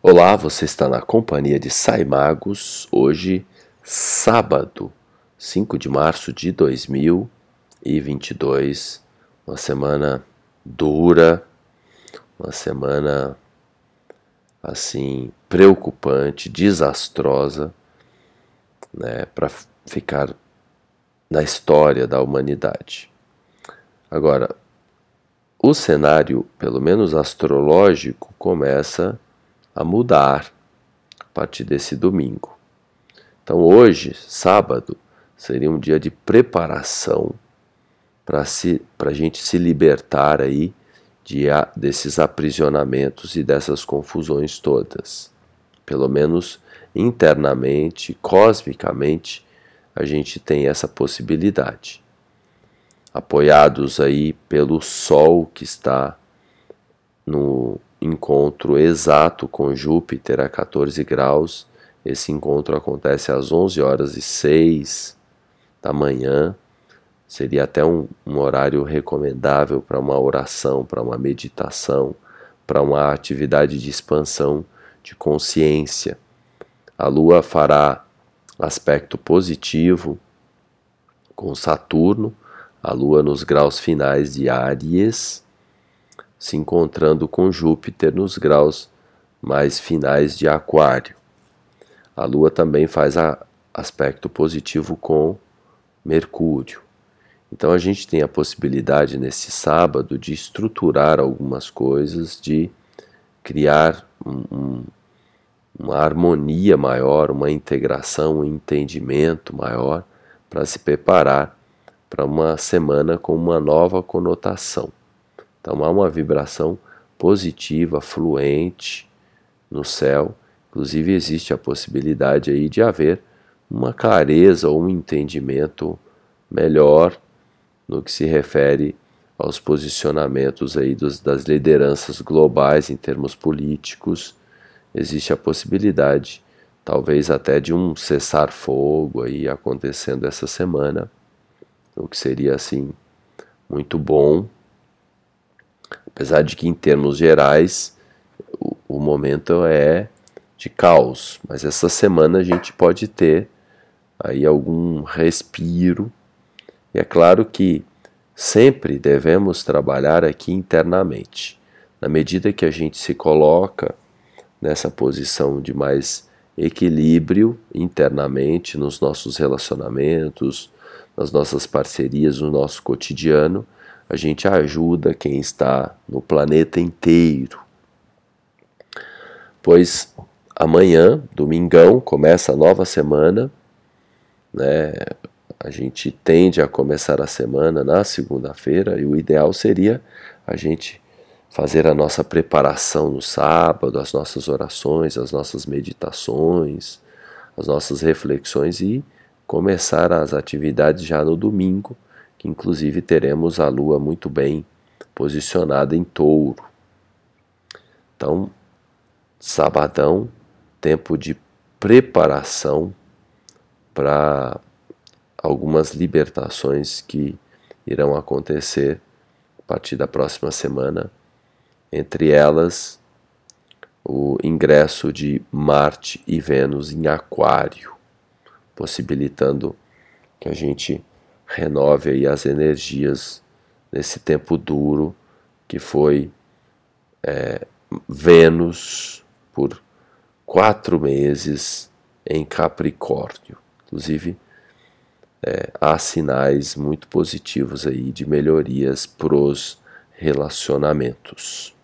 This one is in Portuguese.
Olá, você está na companhia de Saimagos, hoje, sábado, 5 de março de 2022, uma semana dura, uma semana assim preocupante, desastrosa, né, para ficar na história da humanidade. Agora, o cenário, pelo menos astrológico, começa a mudar a partir desse domingo. Então, hoje, sábado, seria um dia de preparação para a gente se libertar aí de, desses aprisionamentos e dessas confusões todas. Pelo menos internamente, cosmicamente, a gente tem essa possibilidade. Apoiados aí pelo Sol que está no encontro exato com Júpiter a 14 graus. Esse encontro acontece às 11 horas e 6 da manhã. Seria até um, um horário recomendável para uma oração, para uma meditação, para uma atividade de expansão de consciência. A Lua fará aspecto positivo com Saturno, a Lua nos graus finais de Áries se encontrando com Júpiter nos graus mais finais de Aquário. A Lua também faz aspecto positivo com Mercúrio. Então a gente tem a possibilidade nesse sábado de estruturar algumas coisas, de criar um, um, uma harmonia maior, uma integração, um entendimento maior para se preparar para uma semana com uma nova conotação. Então há uma vibração positiva, fluente no céu. Inclusive existe a possibilidade aí de haver uma clareza ou um entendimento melhor no que se refere aos posicionamentos aí dos, das lideranças globais em termos políticos. Existe a possibilidade, talvez até de um cessar-fogo aí acontecendo essa semana, o que seria assim muito bom Apesar de que, em termos gerais, o, o momento é de caos, mas essa semana a gente pode ter aí algum respiro. E é claro que sempre devemos trabalhar aqui internamente. Na medida que a gente se coloca nessa posição de mais equilíbrio internamente nos nossos relacionamentos, nas nossas parcerias, no nosso cotidiano, a gente ajuda quem está no planeta inteiro. Pois amanhã, domingão, começa a nova semana, né? A gente tende a começar a semana na segunda-feira e o ideal seria a gente fazer a nossa preparação no sábado, as nossas orações, as nossas meditações, as nossas reflexões e começar as atividades já no domingo que inclusive teremos a Lua muito bem posicionada em touro. Então, sabadão, tempo de preparação para algumas libertações que irão acontecer a partir da próxima semana, entre elas o ingresso de Marte e Vênus em Aquário, possibilitando que a gente renove aí as energias nesse tempo duro que foi é, Vênus por quatro meses em Capricórnio. Inclusive, é, há sinais muito positivos aí de melhorias pros relacionamentos.